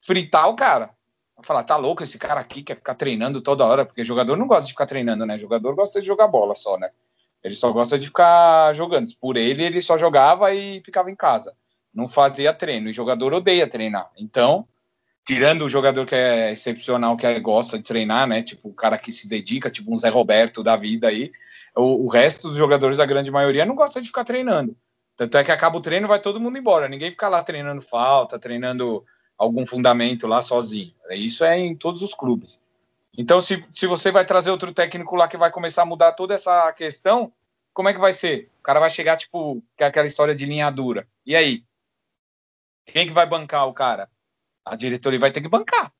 fritar o cara. Vão falar, tá louco esse cara aqui, quer ficar treinando toda hora, porque jogador não gosta de ficar treinando, né? Jogador gosta de jogar bola só, né? Ele só gosta de ficar jogando. Por ele, ele só jogava e ficava em casa. não fazia treino. E jogador odeia treinar. Então, tirando o jogador que é excepcional, que gosta de treinar, né? Tipo, o cara que se dedica, tipo um Zé Roberto da vida aí. O, o resto dos jogadores, a grande maioria, não gosta de ficar treinando. Tanto é que acaba o treino, vai todo mundo embora. Ninguém fica lá treinando falta, treinando algum fundamento lá sozinho. Isso é em todos os clubes. Então, se, se você vai trazer outro técnico lá que vai começar a mudar toda essa questão, como é que vai ser? O cara vai chegar, tipo, que é aquela história de linha dura. E aí? Quem que vai bancar o cara? A diretoria vai ter que bancar.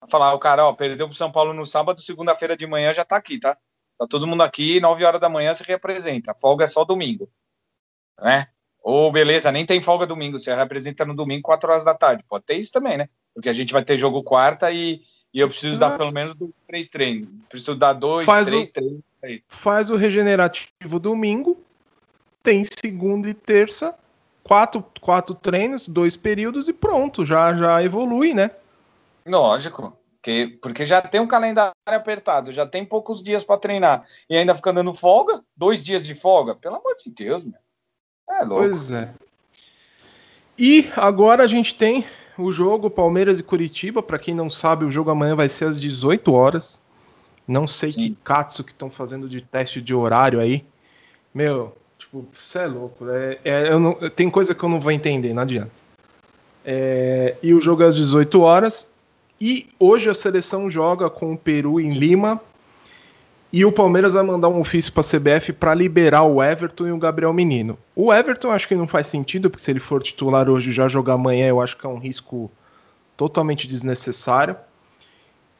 Vai falar, o cara, ó, perdeu pro São Paulo no sábado, segunda-feira de manhã já tá aqui, tá? Tá todo mundo aqui, 9 horas da manhã se representa. A folga é só domingo. Né? Ou beleza, nem tem folga domingo, você representa no domingo, 4 horas da tarde. Pode ter isso também, né? Porque a gente vai ter jogo quarta e e eu preciso dar pelo menos três treinos. Preciso dar dois, faz três treinos. Faz o regenerativo domingo, tem segunda e terça, quatro, quatro treinos, dois períodos e pronto, já, já evolui, né? Lógico. Que, porque já tem um calendário apertado, já tem poucos dias para treinar e ainda fica dando folga, dois dias de folga, pelo amor de Deus, meu. É louco. Pois é. E agora a gente tem o jogo Palmeiras e Curitiba. Para quem não sabe, o jogo amanhã vai ser às 18 horas. Não sei Sim. que katsu que estão fazendo de teste de horário aí. Meu, tipo, você é louco. É, é, eu não, tem coisa que eu não vou entender, não adianta. É, e o jogo é às 18 horas. E hoje a seleção joga com o Peru em Lima e o Palmeiras vai mandar um ofício para a CBF para liberar o Everton e o Gabriel Menino. O Everton acho que não faz sentido, porque se ele for titular hoje e já jogar amanhã, eu acho que é um risco totalmente desnecessário.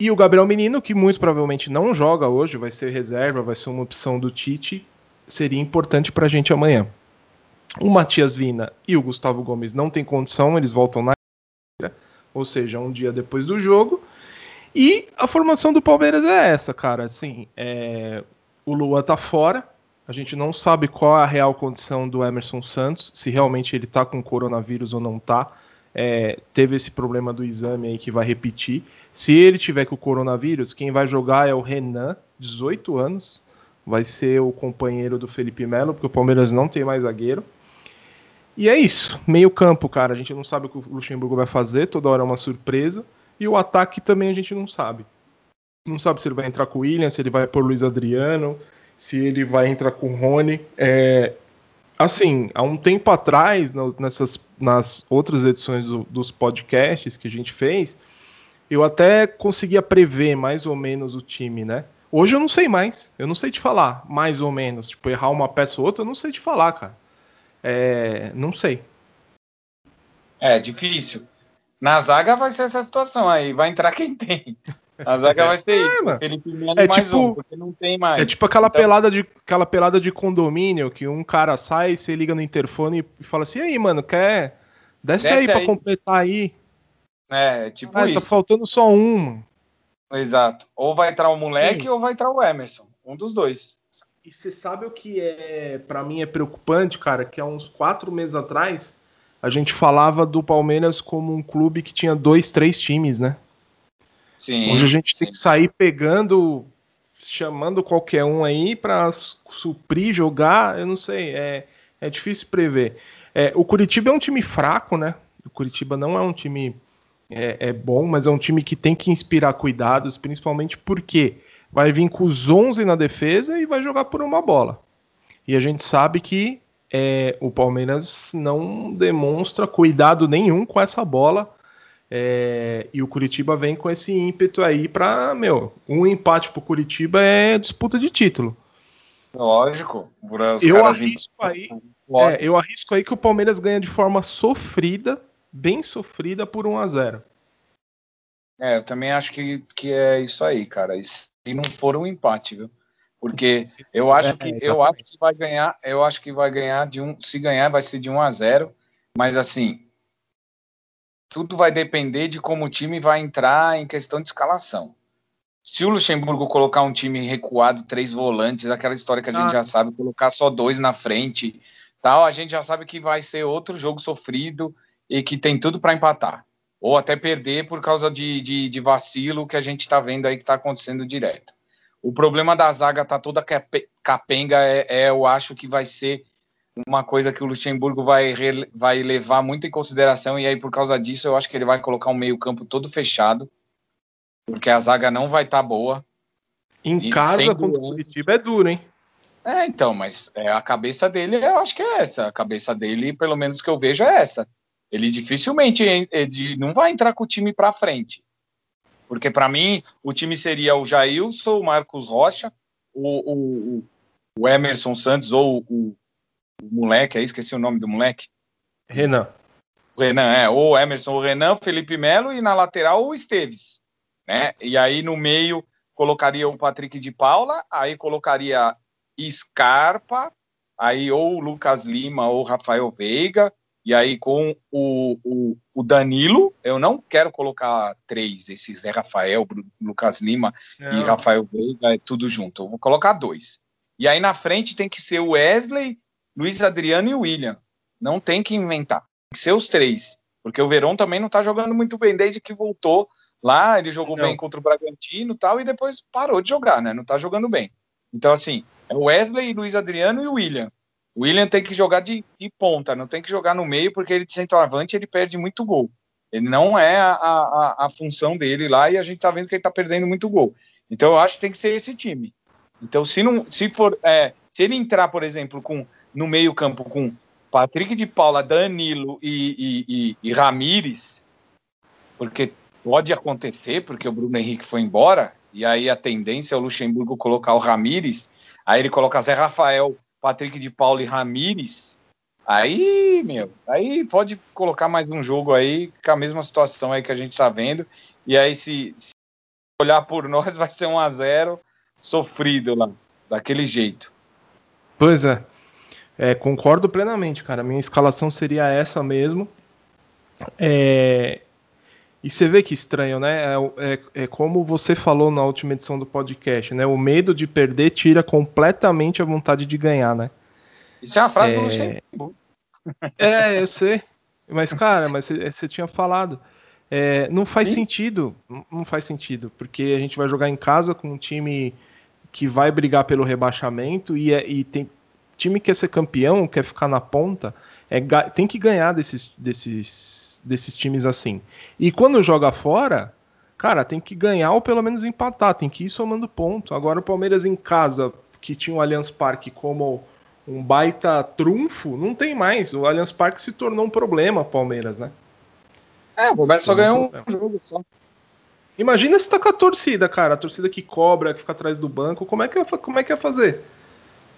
E o Gabriel Menino, que muito provavelmente não joga hoje, vai ser reserva, vai ser uma opção do Tite, seria importante para a gente amanhã. O Matias Vina e o Gustavo Gomes não têm condição, eles voltam na ou seja, um dia depois do jogo. E a formação do Palmeiras é essa, cara. Assim, é... o Lua tá fora. A gente não sabe qual é a real condição do Emerson Santos, se realmente ele tá com coronavírus ou não tá. É... teve esse problema do exame aí que vai repetir. Se ele tiver com o coronavírus, quem vai jogar é o Renan, 18 anos. Vai ser o companheiro do Felipe Melo, porque o Palmeiras não tem mais zagueiro. E é isso. Meio campo, cara. A gente não sabe o que o Luxemburgo vai fazer, toda hora é uma surpresa. E o ataque também a gente não sabe. Não sabe se ele vai entrar com o William, se ele vai por Luiz Adriano, se ele vai entrar com o Rony. É, assim, há um tempo atrás, nessas, nas outras edições do, dos podcasts que a gente fez, eu até conseguia prever mais ou menos o time, né? Hoje eu não sei mais. Eu não sei te falar, mais ou menos. Tipo, errar uma peça ou outra, eu não sei te falar, cara. É, não sei. É difícil. Na zaga vai ser essa situação aí, vai entrar quem tem. Na zaga vai ser é, Felipe Melo é mais tipo, um, porque não tem mais. É tipo aquela, então... pelada de, aquela pelada de condomínio que um cara sai, você liga no interfone e fala assim: aí, mano, quer. Desce, Desce aí, aí pra completar aí. É, tipo ah, isso. Tá faltando só um. Exato. Ou vai entrar o moleque Sim. ou vai entrar o Emerson. Um dos dois. E você sabe o que é, para mim, é preocupante, cara? Que há uns quatro meses atrás a gente falava do Palmeiras como um clube que tinha dois, três times, né? Sim. Hoje a gente sim. tem que sair pegando, chamando qualquer um aí para suprir, jogar, eu não sei, é, é difícil prever. É, o Curitiba é um time fraco, né? O Curitiba não é um time é, é, bom, mas é um time que tem que inspirar cuidados, principalmente porque vai vir com os 11 na defesa e vai jogar por uma bola. E a gente sabe que é, o Palmeiras não demonstra cuidado nenhum com essa bola. É, e o Curitiba vem com esse ímpeto aí para, meu, um empate pro Curitiba é disputa de título. Lógico. Eu arrisco, aí, é, eu arrisco aí que o Palmeiras ganha de forma sofrida, bem sofrida, por 1 a 0 É, eu também acho que, que é isso aí, cara. E se não for um empate, viu? Porque eu acho que é, eu acho que vai ganhar, eu acho que vai ganhar de um, se ganhar vai ser de 1 a 0, mas assim, tudo vai depender de como o time vai entrar em questão de escalação. Se o Luxemburgo colocar um time recuado, três volantes, aquela história que a gente ah. já sabe, colocar só dois na frente, tal, a gente já sabe que vai ser outro jogo sofrido e que tem tudo para empatar. Ou até perder por causa de, de, de vacilo que a gente está vendo aí que está acontecendo direto. O problema da zaga tá toda capenga, é, é, eu acho que vai ser uma coisa que o Luxemburgo vai, vai levar muito em consideração, e aí por causa disso eu acho que ele vai colocar um meio-campo todo fechado, porque a zaga não vai estar tá boa. Em casa contra o Curitiba é duro, hein? É, então, mas é, a cabeça dele, eu acho que é essa. A cabeça dele, pelo menos que eu vejo, é essa. Ele dificilmente ele não vai entrar com o time para frente. Porque, para mim, o time seria o Jailson, o Marcos Rocha, o, o, o Emerson Santos ou o, o moleque, aí esqueci o nome do moleque. Renan. O Renan, é. Ou Emerson, o Renan, Felipe Melo e na lateral o Esteves. Né? E aí no meio colocaria o Patrick de Paula, aí colocaria Scarpa, aí ou Lucas Lima ou Rafael Veiga, e aí com o, o, o Danilo, eu não quero colocar três, esses Zé Rafael, Lucas Lima não. e Rafael Veiga, é tudo junto. Eu vou colocar dois. E aí na frente tem que ser o Wesley, Luiz Adriano e o William. Não tem que inventar. Tem que ser os três. Porque o Verão também não tá jogando muito bem desde que voltou lá. Ele jogou não. bem contra o Bragantino e tal, e depois parou de jogar, né? Não tá jogando bem. Então, assim, é Wesley, Luiz Adriano e o William. O William tem que jogar de, de, ponta, não tem que jogar no meio, porque ele de centroavante ele perde muito gol. Ele não é a, a, a função dele lá e a gente tá vendo que ele tá perdendo muito gol. Então eu acho que tem que ser esse time. Então, se não, se for, é, se ele entrar, por exemplo, com no meio campo com Patrick de Paula, Danilo e, e, e, e Ramires, porque pode acontecer, porque o Bruno Henrique foi embora, e aí a tendência é o Luxemburgo colocar o Ramires, aí ele coloca Zé Rafael, Patrick de Paula e Ramires, aí, meu, aí pode colocar mais um jogo aí, com a mesma situação aí que a gente tá vendo, e aí se, se olhar por nós vai ser um a zero sofrido lá, daquele jeito. Pois é. É, concordo plenamente, cara. Minha escalação seria essa mesmo. É... E você vê que estranho, né? É, é, é, como você falou na última edição do podcast, né? O medo de perder tira completamente a vontade de ganhar, né? Isso é uma frase é... do Luxemburgo. É, eu sei. Mas, cara, mas você tinha falado. É, não faz Sim. sentido. Não faz sentido. Porque a gente vai jogar em casa com um time que vai brigar pelo rebaixamento e, é, e tem, time quer ser campeão, quer ficar na ponta, é, tem que ganhar desses, desses, desses times assim. E quando joga fora, cara, tem que ganhar ou pelo menos empatar, tem que ir somando ponto. Agora o Palmeiras em casa, que tinha o Allianz Parque como um baita trunfo, não tem mais. O Allianz Parque se tornou um problema, Palmeiras, né? É, o Palmeiras só ganhou um jogo só. Imagina se tá com a torcida, cara. A torcida que cobra, que fica atrás do banco. Como é que, como é que ia fazer?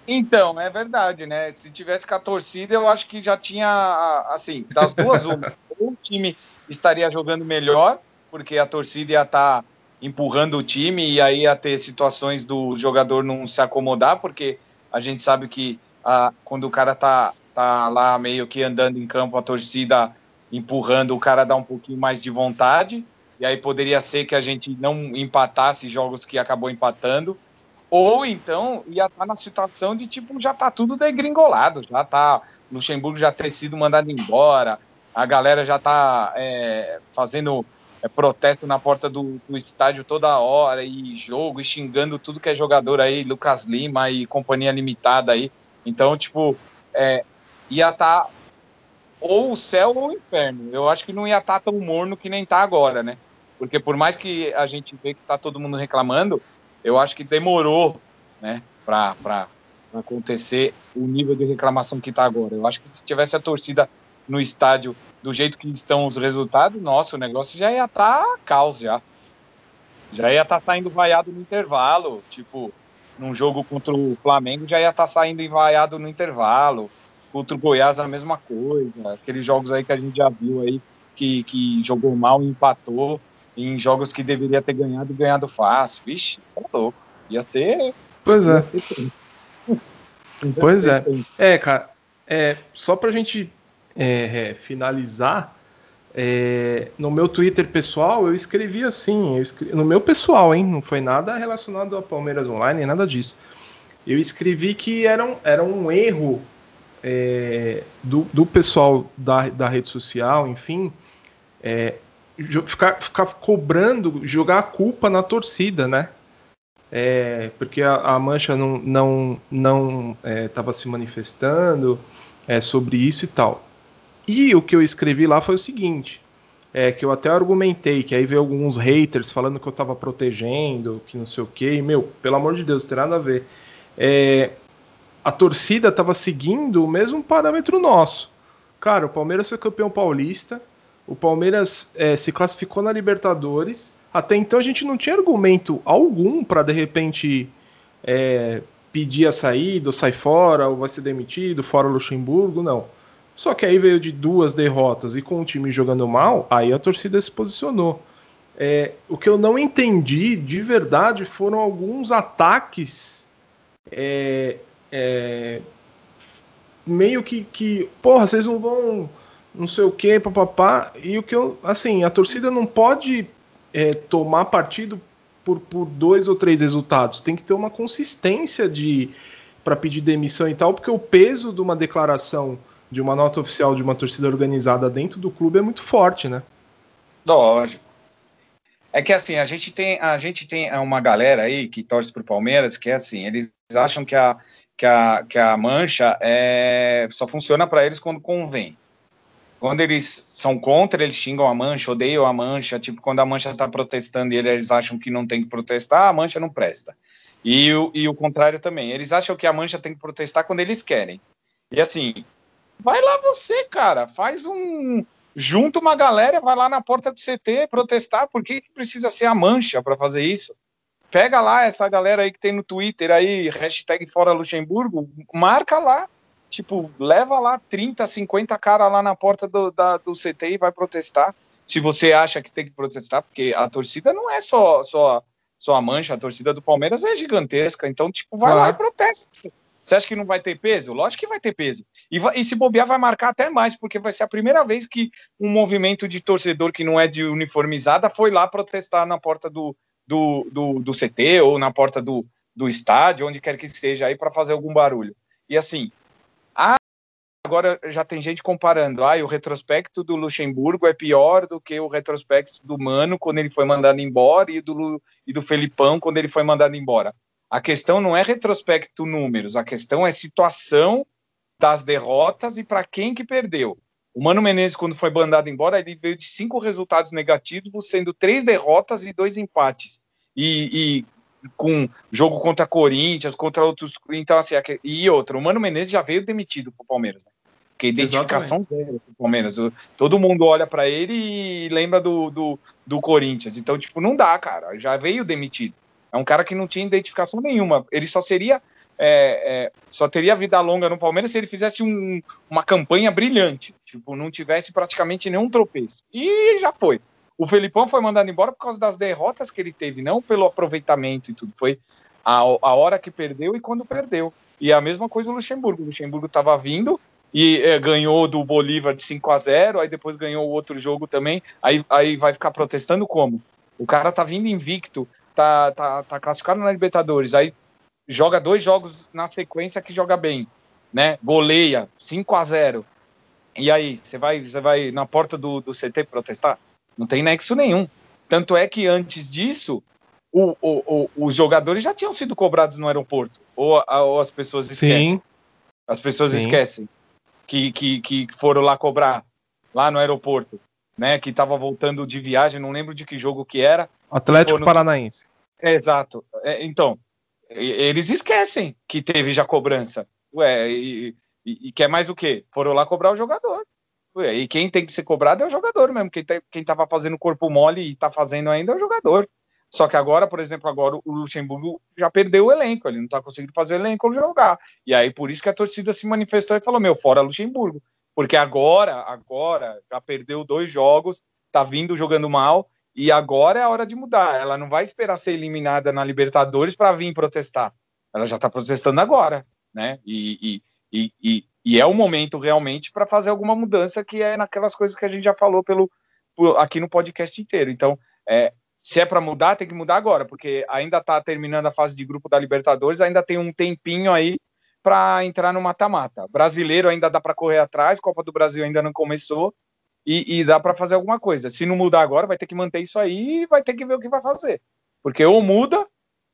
Então, é verdade, né? Se tivesse com a torcida, eu acho que já tinha, assim, das duas, uma. Ou o time estaria jogando melhor, porque a torcida ia estar tá empurrando o time e aí ia ter situações do jogador não se acomodar, porque a gente sabe que a, quando o cara tá, tá lá meio que andando em campo, a torcida empurrando, o cara dá um pouquinho mais de vontade, e aí poderia ser que a gente não empatasse jogos que acabou empatando, ou então ia estar tá na situação de tipo, já tá tudo degringolado, já tá. Luxemburgo já ter sido mandado embora, a galera já tá é, fazendo é, protesto na porta do, do, estádio toda hora, e jogo, e xingando tudo que é jogador aí, Lucas Lima e companhia limitada aí. Então, tipo, é, ia estar tá ou o céu ou o inferno. Eu acho que não ia estar tá tão morno que nem tá agora, né? Porque por mais que a gente vê que tá todo mundo reclamando, eu acho que demorou, né, para acontecer o nível de reclamação que está agora. Eu acho que se tivesse a torcida no estádio do jeito que estão os resultados, nossa, o negócio já ia estar tá caos já. Já ia estar tá saindo vaiado no intervalo, tipo, num jogo contra o Flamengo já ia estar tá saindo vaiado no intervalo. Contra o Goiás a mesma coisa. Aqueles jogos aí que a gente já viu aí que, que jogou mal e empatou em jogos que deveria ter ganhado e ganhado fácil. Vixe, isso é louco. Ia ter. Pois é. Pois é. É, cara, é, só pra gente é, é, finalizar, é, no meu Twitter pessoal eu escrevi assim, eu escrevi, no meu pessoal, hein? Não foi nada relacionado a Palmeiras Online, nada disso. Eu escrevi que era um, era um erro é, do, do pessoal da, da rede social, enfim, é, ficar, ficar cobrando, jogar a culpa na torcida, né? É, porque a, a, Mancha não não não estava é, se manifestando é, sobre isso e tal. E o que eu escrevi lá foi o seguinte: é que eu até argumentei, que aí veio alguns haters falando que eu tava protegendo, que não sei o quê. E, meu, pelo amor de Deus, não tem nada a ver. É, a torcida tava seguindo o mesmo parâmetro nosso. Cara, o Palmeiras foi campeão paulista, o Palmeiras é, se classificou na Libertadores. Até então a gente não tinha argumento algum para de repente é, pedir a saída, ou sai fora, ou vai ser demitido, fora Luxemburgo, não. Só que aí veio de duas derrotas e com o time jogando mal, aí a torcida se posicionou. É, o que eu não entendi de verdade foram alguns ataques é, é, meio que, que, porra, vocês não vão não sei o que, papapá. E o que eu, assim, a torcida não pode é, tomar partido por, por dois ou três resultados. Tem que ter uma consistência de para pedir demissão e tal, porque o peso de uma declaração de uma nota oficial de uma torcida organizada dentro do clube é muito forte, né? Lógico. É que assim, a gente tem, a gente tem uma galera aí que torce pro Palmeiras que é assim, eles acham que a, que a, que a mancha é, só funciona para eles quando convém. Quando eles são contra, eles xingam a mancha, odeiam a mancha. Tipo, quando a mancha está protestando e eles acham que não tem que protestar, a mancha não presta. E o, e o contrário também. Eles acham que a mancha tem que protestar quando eles querem. E assim, vai lá você, cara, faz um. Junta uma galera, vai lá na porta do CT protestar. Por que, precisa ser a mancha para fazer isso? Pega lá essa galera aí que tem no Twitter aí, hashtag Fora Luxemburgo, marca lá tipo, leva lá 30, 50 caras lá na porta do, da, do CT e vai protestar. Se você acha que tem que protestar, porque a torcida não é só, só, só a mancha, a torcida do Palmeiras é gigantesca. Então, tipo, vai ah. lá e protesta. Você acha que não vai ter peso? Lógico que vai ter peso. E, vai, e, se bobear, vai marcar até mais, porque vai ser a primeira vez que um movimento de torcedor que não é de uniformizada foi lá protestar na porta do, do, do, do CT ou na porta do, do estádio, onde quer que seja, aí para fazer algum barulho. E assim, agora já tem gente comparando, ah, o retrospecto do Luxemburgo é pior do que o retrospecto do Mano quando ele foi mandado embora e do, e do Felipão quando ele foi mandado embora. A questão não é retrospecto números, a questão é situação das derrotas e para quem que perdeu. O Mano Menezes, quando foi mandado embora, ele veio de cinco resultados negativos, sendo três derrotas e dois empates. E, e com jogo contra Corinthians, contra outros. Então, assim, e outro, o Mano Menezes já veio demitido pro Palmeiras, né? Porque identificação Exatamente. zero pro Palmeiras. Todo mundo olha para ele e lembra do, do, do, Corinthians. Então, tipo, não dá, cara. Já veio demitido. É um cara que não tinha identificação nenhuma. Ele só seria. É, é, só teria vida longa no Palmeiras se ele fizesse um, uma campanha brilhante. Tipo, não tivesse praticamente nenhum tropeço. E já foi. O Felipão foi mandado embora por causa das derrotas que ele teve, não pelo aproveitamento e tudo. Foi a, a hora que perdeu e quando perdeu. E a mesma coisa o Luxemburgo. O Luxemburgo estava vindo, e é, ganhou do Bolívar de 5 a 0 aí depois ganhou o outro jogo também, aí, aí vai ficar protestando como? O cara tá vindo invicto, tá, tá, tá classificado na Libertadores, aí joga dois jogos na sequência que joga bem, né? Goleia, 5 a 0 E aí, você vai, você vai na porta do, do CT protestar? Não tem nexo nenhum. Tanto é que antes disso, o, o, o, os jogadores já tinham sido cobrados no aeroporto. Ou, ou as pessoas esquecem. Sim. As pessoas Sim. esquecem que, que, que foram lá cobrar, lá no aeroporto, né? Que estava voltando de viagem, não lembro de que jogo que era. Atlético. Paranaense. É, exato. É, então, eles esquecem que teve já cobrança. Ué, e, e, e, quer mais o quê? Foram lá cobrar o jogador. Ué, e quem tem que ser cobrado é o jogador mesmo. Quem, tá, quem tava fazendo corpo mole e tá fazendo ainda é o jogador. Só que agora, por exemplo, agora o Luxemburgo já perdeu o elenco, ele não tá conseguindo fazer o elenco jogar. E aí por isso que a torcida se manifestou e falou: "Meu, fora Luxemburgo". Porque agora, agora já perdeu dois jogos, tá vindo jogando mal e agora é a hora de mudar. Ela não vai esperar ser eliminada na Libertadores para vir protestar. Ela já tá protestando agora, né? E, e, e, e é o momento realmente para fazer alguma mudança que é naquelas coisas que a gente já falou pelo aqui no podcast inteiro. Então, é, se é para mudar, tem que mudar agora, porque ainda está terminando a fase de grupo da Libertadores, ainda tem um tempinho aí para entrar no mata-mata. Brasileiro ainda dá para correr atrás, Copa do Brasil ainda não começou e, e dá para fazer alguma coisa. Se não mudar agora, vai ter que manter isso aí e vai ter que ver o que vai fazer, porque ou muda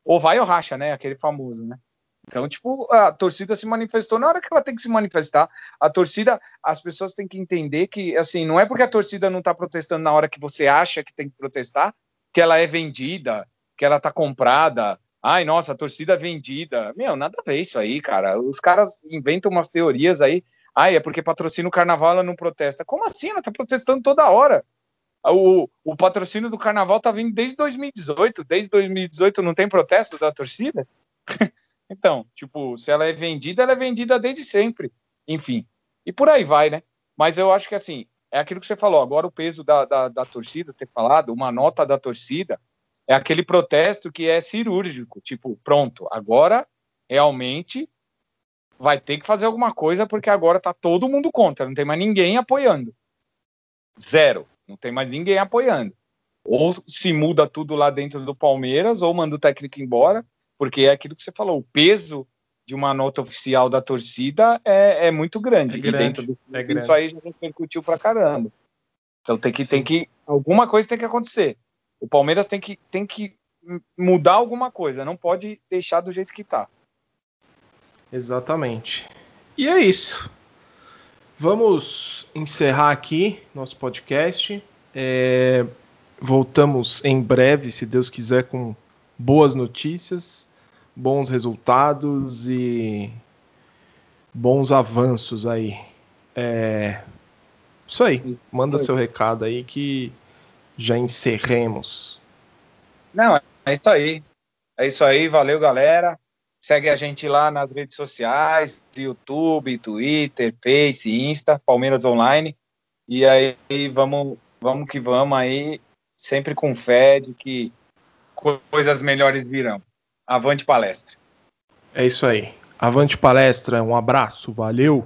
ou vai ou racha, né? Aquele famoso, né? Então, tipo, a torcida se manifestou na hora que ela tem que se manifestar. A torcida, as pessoas têm que entender que, assim, não é porque a torcida não tá protestando na hora que você acha que tem que protestar, que ela é vendida, que ela tá comprada. Ai, nossa, a torcida é vendida. Meu, nada a ver isso aí, cara. Os caras inventam umas teorias aí. Ai, é porque patrocina o carnaval, ela não protesta. Como assim? Ela tá protestando toda hora. O, o patrocínio do carnaval tá vindo desde 2018. Desde 2018 não tem protesto da torcida? então, tipo, se ela é vendida, ela é vendida desde sempre. Enfim. E por aí vai, né? Mas eu acho que assim, é aquilo que você falou. Agora o peso da, da, da torcida, ter falado, uma nota da torcida, é aquele protesto que é cirúrgico. Tipo, pronto, agora realmente vai ter que fazer alguma coisa porque agora tá todo mundo contra, não tem mais ninguém apoiando. Zero. Não tem mais ninguém apoiando. Ou se muda tudo lá dentro do Palmeiras, ou manda o técnico embora, porque é aquilo que você falou, o peso de uma nota oficial da torcida é, é muito grande. É grande, e dentro do é isso grande. aí já repercutiu pra caramba. Então tem que, tem que. Alguma coisa tem que acontecer. O Palmeiras tem que, tem que mudar alguma coisa, não pode deixar do jeito que tá. Exatamente. E é isso. Vamos encerrar aqui nosso podcast. É, voltamos em breve, se Deus quiser, com boas notícias, bons resultados e bons avanços aí. É, isso aí. Manda seu recado aí que já encerremos. Não, é isso aí. É isso aí. Valeu, galera. Segue a gente lá nas redes sociais, YouTube, Twitter, Face, Insta, Palmeiras Online. E aí vamos, vamos que vamos aí, sempre com fé de que coisas melhores virão. Avante palestra. É isso aí. Avante palestra, um abraço, valeu.